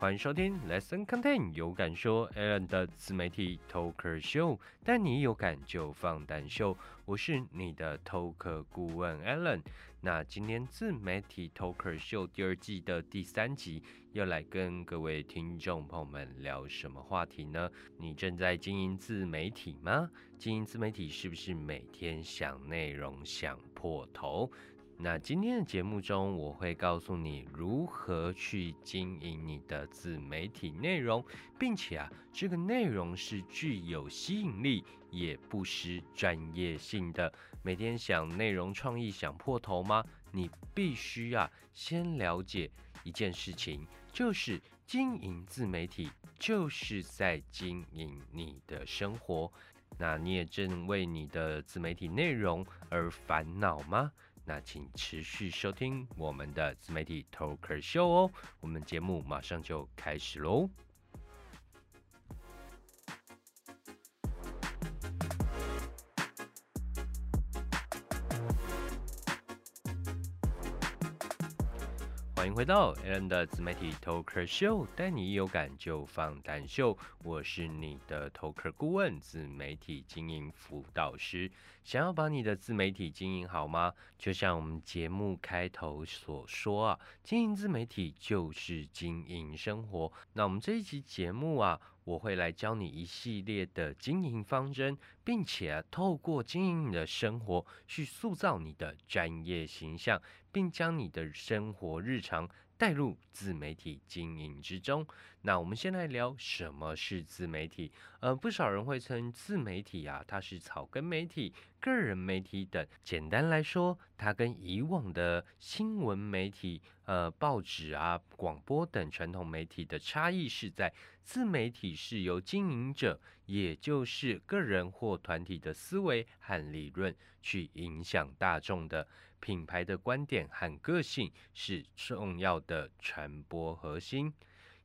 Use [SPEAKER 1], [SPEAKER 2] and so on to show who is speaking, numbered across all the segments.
[SPEAKER 1] 欢迎收听 Lesson Content 有感说 Alan 的自媒体 Talker Show，带你有感就放胆秀。我是你的 Talker 顾问 Alan。那今天自媒体 Talker Show 第二季的第三集，要来跟各位听众朋友们聊什么话题呢？你正在经营自媒体吗？经营自媒体是不是每天想内容想破头？那今天的节目中，我会告诉你如何去经营你的自媒体内容，并且啊，这个内容是具有吸引力，也不失专业性的。每天想内容创意想破头吗？你必须啊，先了解一件事情，就是经营自媒体就是在经营你的生活。那你也正为你的自媒体内容而烦恼吗？那请持续收听我们的自媒体 Talker Show 哦，我们节目马上就开始喽。迎回到 Alan 的自媒体 Talker Show，带你有感就放胆秀。我是你的 Talker 顾问，自媒体经营辅导师。想要把你的自媒体经营好吗？就像我们节目开头所说啊，经营自媒体就是经营生活。那我们这一期节目啊。我会来教你一系列的经营方针，并且透过经营你的生活，去塑造你的专业形象，并将你的生活日常。带入自媒体经营之中。那我们先来聊什么是自媒体。呃，不少人会称自媒体啊，它是草根媒体、个人媒体等。简单来说，它跟以往的新闻媒体、呃报纸啊、广播等传统媒体的差异是在，自媒体是由经营者，也就是个人或团体的思维和理论去影响大众的。品牌的观点和个性是重要的传播核心。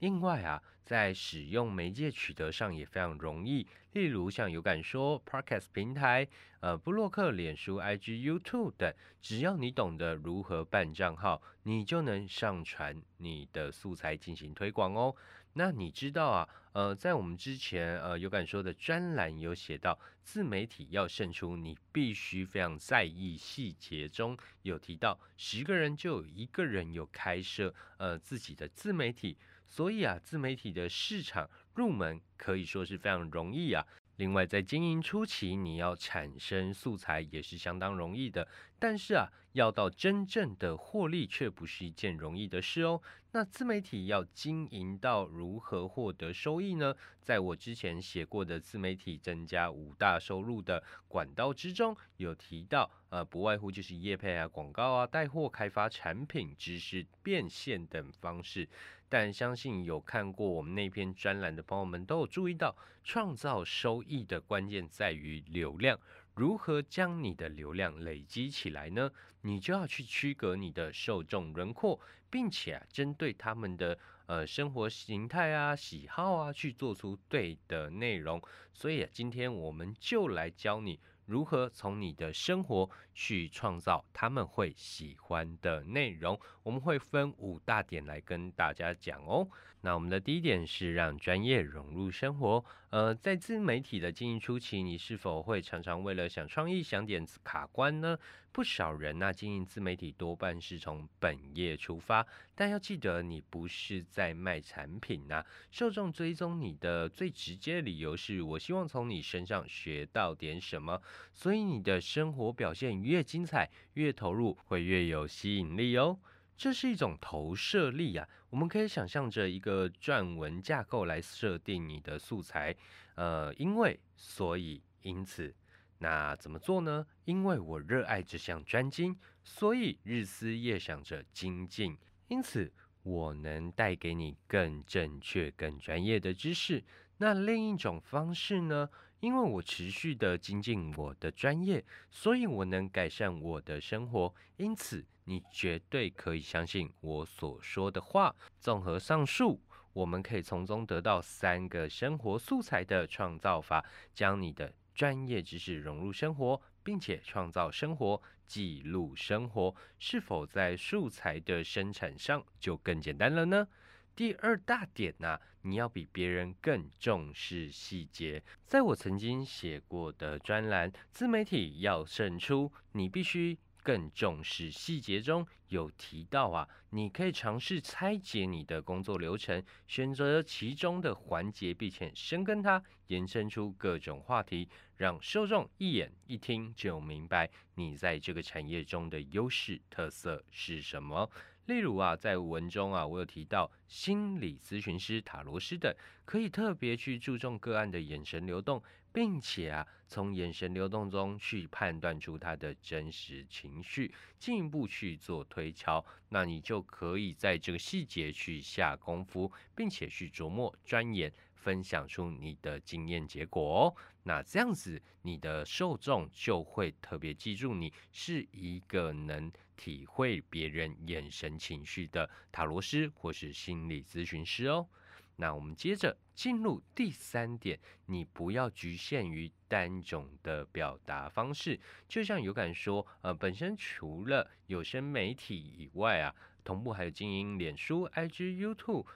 [SPEAKER 1] 另外啊，在使用媒介取得上也非常容易，例如像有感说、Podcast 平台、呃，布洛克、脸书、IG、YouTube 等，只要你懂得如何办账号，你就能上传你的素材进行推广哦。那你知道啊？呃，在我们之前呃有感说的专栏有写到，自媒体要胜出，你必须非常在意细节。中有提到，十个人就有一个人有开设呃自己的自媒体，所以啊，自媒体的市场入门可以说是非常容易啊。另外，在经营初期，你要产生素材也是相当容易的。但是啊，要到真正的获利，却不是一件容易的事哦。那自媒体要经营到如何获得收益呢？在我之前写过的自媒体增加五大收入的管道之中，有提到，呃，不外乎就是业配啊、广告啊、带货、开发产品、知识变现等方式。但相信有看过我们那篇专栏的朋友们都有注意到，创造收益的关键在于流量。如何将你的流量累积起来呢？你就要去区隔你的受众轮廓，并且啊，针对他们的呃生活形态啊、喜好啊，去做出对的内容。所以啊，今天我们就来教你。如何从你的生活去创造他们会喜欢的内容？我们会分五大点来跟大家讲哦。那我们的第一点是让专业融入生活。呃，在自媒体的经营初期，你是否会常常为了想创意、想点子卡关呢？不少人呢，经营自媒体多半是从本业出发，但要记得，你不是在卖产品呐。受众追踪你的最直接理由是我希望从你身上学到点什么。所以你的生活表现越精彩，越投入，会越有吸引力哦。这是一种投射力啊。我们可以想象着一个撰文架构来设定你的素材。呃，因为，所以，因此，那怎么做呢？因为我热爱这项专精，所以日思夜想着精进。因此，我能带给你更正确、更专业的知识。那另一种方式呢？因为我持续的精进我的专业，所以我能改善我的生活。因此，你绝对可以相信我所说的话。综合上述，我们可以从中得到三个生活素材的创造法，将你的专业知识融入生活，并且创造生活，记录生活。是否在素材的生产上就更简单了呢？第二大点呢，你要比别人更重视细节。在我曾经写过的专栏《自媒体要胜出》，你必须更重视细节中有提到啊，你可以尝试拆解你的工作流程，选择其中的环节，并且深耕它，延伸出各种话题，让受众一眼一听就明白你在这个产业中的优势特色是什么。例如啊，在文中啊，我有提到心理咨询师、塔罗师等，可以特别去注重个案的眼神流动，并且啊，从眼神流动中去判断出他的真实情绪，进一步去做推敲，那你就可以在这个细节去下功夫，并且去琢磨钻研。分享出你的经验结果哦，那这样子你的受众就会特别记住你是一个能体会别人眼神情绪的塔罗师或是心理咨询师哦。那我们接着进入第三点，你不要局限于单种的表达方式。就像有感说，呃，本身除了有声媒体以外啊，同步还有经营脸书、IG、YouTube，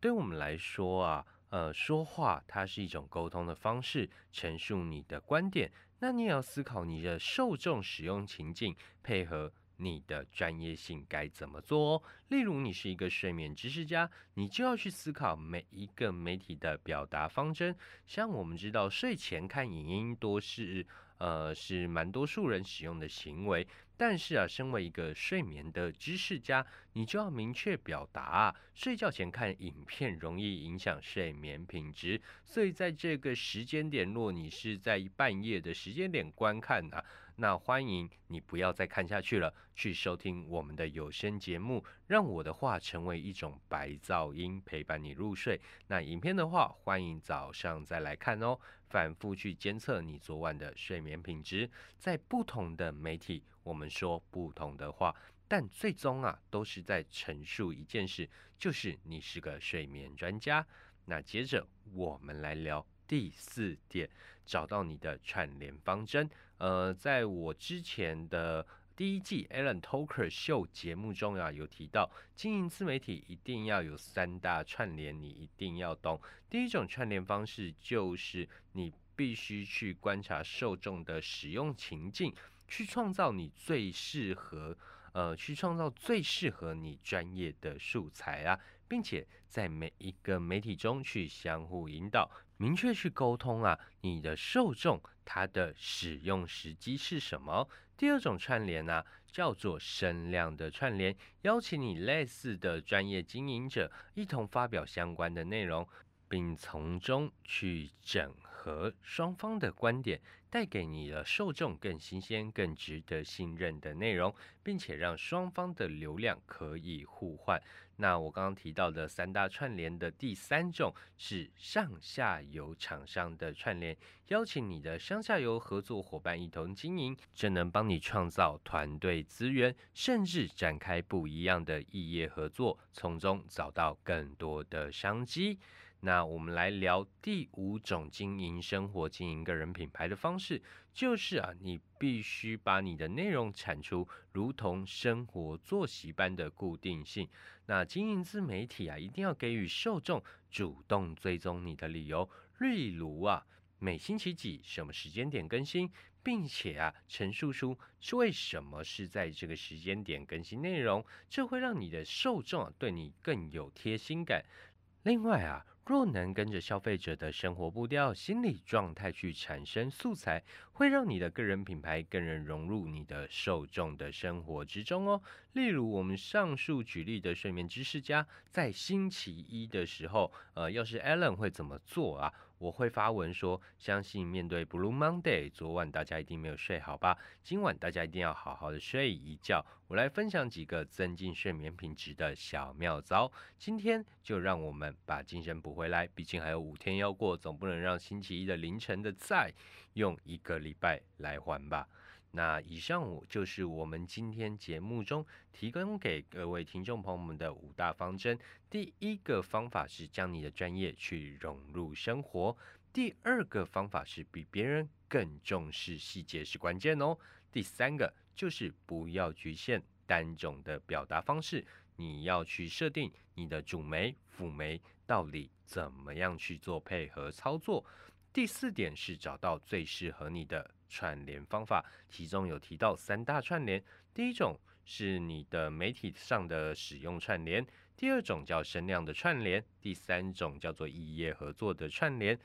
[SPEAKER 1] 对我们来说啊。呃，说话它是一种沟通的方式，陈述你的观点。那你也要思考你的受众使用情境，配合你的专业性该怎么做哦。例如，你是一个睡眠知识家，你就要去思考每一个媒体的表达方针。像我们知道，睡前看影音多是呃是蛮多数人使用的行为。但是啊，身为一个睡眠的知识家，你就要明确表达啊，睡觉前看影片容易影响睡眠品质。所以在这个时间点，若你是在半夜的时间点观看啊，那欢迎你不要再看下去了，去收听我们的有声节目，让我的话成为一种白噪音，陪伴你入睡。那影片的话，欢迎早上再来看哦，反复去监测你昨晚的睡眠品质，在不同的媒体。我们说不同的话，但最终啊，都是在陈述一件事，就是你是个睡眠专家。那接着我们来聊第四点，找到你的串联方针。呃，在我之前的第一季 Alan Talker 秀节目中啊，有提到经营自媒体一定要有三大串联，你一定要懂。第一种串联方式就是你必须去观察受众的使用情境。去创造你最适合，呃，去创造最适合你专业的素材啊，并且在每一个媒体中去相互引导，明确去沟通啊，你的受众他的使用时机是什么？第二种串联呢，叫做声量的串联，邀请你类似的专业经营者一同发表相关的内容，并从中去整合双方的观点。带给你的受众更新鲜、更值得信任的内容，并且让双方的流量可以互换。那我刚刚提到的三大串联的第三种是上下游厂商的串联，邀请你的上下游合作伙伴一同经营，这能帮你创造团队资源，甚至展开不一样的异业合作，从中找到更多的商机。那我们来聊第五种经营生活、经营个人品牌的方式，就是啊，你必须把你的内容产出如同生活作息般的固定性。那经营自媒体啊，一定要给予受众主动追踪你的理由，例如啊，每星期几什么时间点更新，并且啊，陈述出是为什么是在这个时间点更新内容，这会让你的受众啊对你更有贴心感。另外啊。若能跟着消费者的生活步调、心理状态去产生素材，会让你的个人品牌更能融入你的受众的生活之中哦。例如，我们上述举例的睡眠知识家，在星期一的时候，呃，要是 Alan 会怎么做啊？我会发文说，相信面对 Blue Monday，昨晚大家一定没有睡好吧？今晚大家一定要好好的睡一觉。我来分享几个增进睡眠品质的小妙招。今天就让我们把精神补回来，毕竟还有五天要过，总不能让星期一的凌晨的债用一个礼拜来还吧。那以上就是我们今天节目中提供给各位听众朋友们的五大方针。第一个方法是将你的专业去融入生活；第二个方法是比别人更重视细节是关键哦；第三个就是不要局限单种的表达方式；你要去设定你的主媒、辅媒到底怎么样去做配合操作。第四点是找到最适合你的串联方法，其中有提到三大串联。第一种是你的媒体上的使用串联，第二种叫声量的串联，第三种叫做异业合作的串联。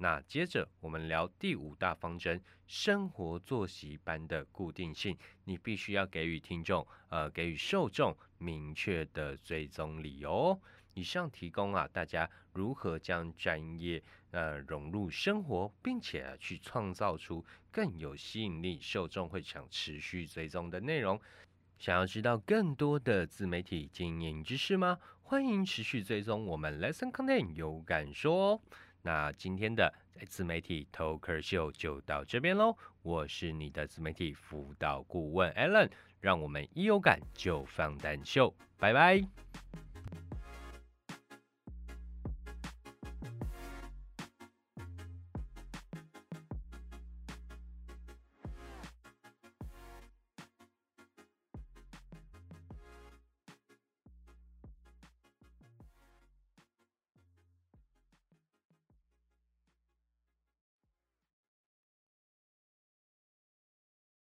[SPEAKER 1] 那接着我们聊第五大方针：生活作息般的固定性，你必须要给予听众，呃，给予受众明确的追踪理由。以上提供啊，大家如何将专业呃融入生活，并且去创造出更有吸引力、受众会想持续追踪的内容。想要知道更多的自媒体经营知识吗？欢迎持续追踪我们 Lesson Content 有感说。那今天的自媒体 Talker 秀就到这边喽。我是你的自媒体辅导顾问 Allen，让我们一有感就放胆秀，拜拜。